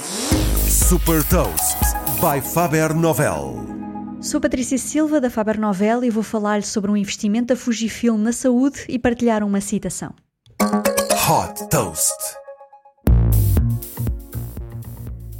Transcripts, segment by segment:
Super Toast by Faber Novel. Sou Patrícia Silva da Faber Novel e vou falar-lhe sobre um investimento da Fujifilm na saúde e partilhar uma citação. Hot Toast.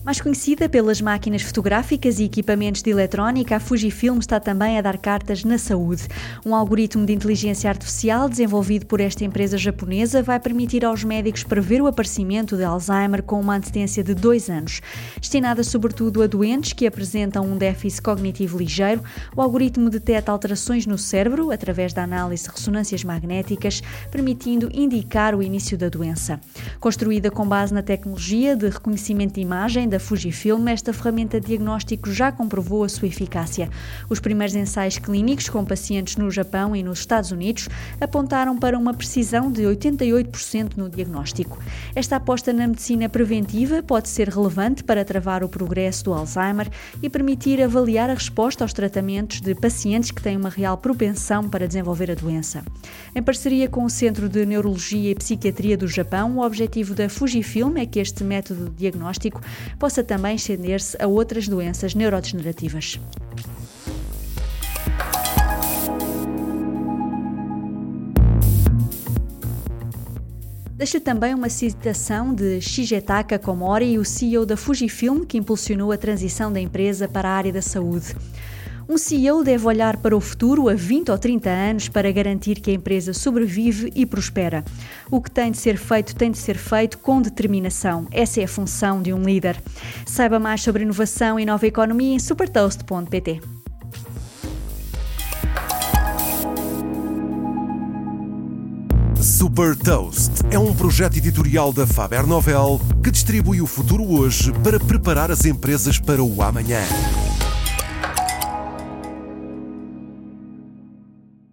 Mais conhecida pelas máquinas fotográficas e equipamentos de eletrónica, a Fujifilm está também a dar cartas na saúde. Um algoritmo de inteligência artificial desenvolvido por esta empresa japonesa vai permitir aos médicos prever o aparecimento de Alzheimer com uma antecedência de dois anos. Destinada sobretudo a doentes que apresentam um déficit cognitivo ligeiro, o algoritmo detecta alterações no cérebro através da análise de ressonâncias magnéticas, permitindo indicar o início da doença. Construída com base na tecnologia de reconhecimento de imagem da Fujifilm, esta ferramenta de diagnóstico já comprovou a sua eficácia. Os primeiros ensaios clínicos com pacientes no Japão e nos Estados Unidos apontaram para uma precisão de 88% no diagnóstico. Esta aposta na medicina preventiva pode ser relevante para travar o progresso do Alzheimer e permitir avaliar a resposta aos tratamentos de pacientes que têm uma real propensão para desenvolver a doença. Em parceria com o Centro de Neurologia e Psiquiatria do Japão, o objetivo da Fujifilm é que este método diagnóstico possa também estender-se a outras doenças neurodegenerativas. Deixo também uma citação de Shigetaka Komori, o CEO da Fujifilm, que impulsionou a transição da empresa para a área da saúde. Um CEO deve olhar para o futuro a 20 ou 30 anos para garantir que a empresa sobrevive e prospera. O que tem de ser feito tem de ser feito com determinação. Essa é a função de um líder. Saiba mais sobre inovação e nova economia em supertoast.pt. Super Toast é um projeto editorial da Faber Novel que distribui o futuro hoje para preparar as empresas para o amanhã.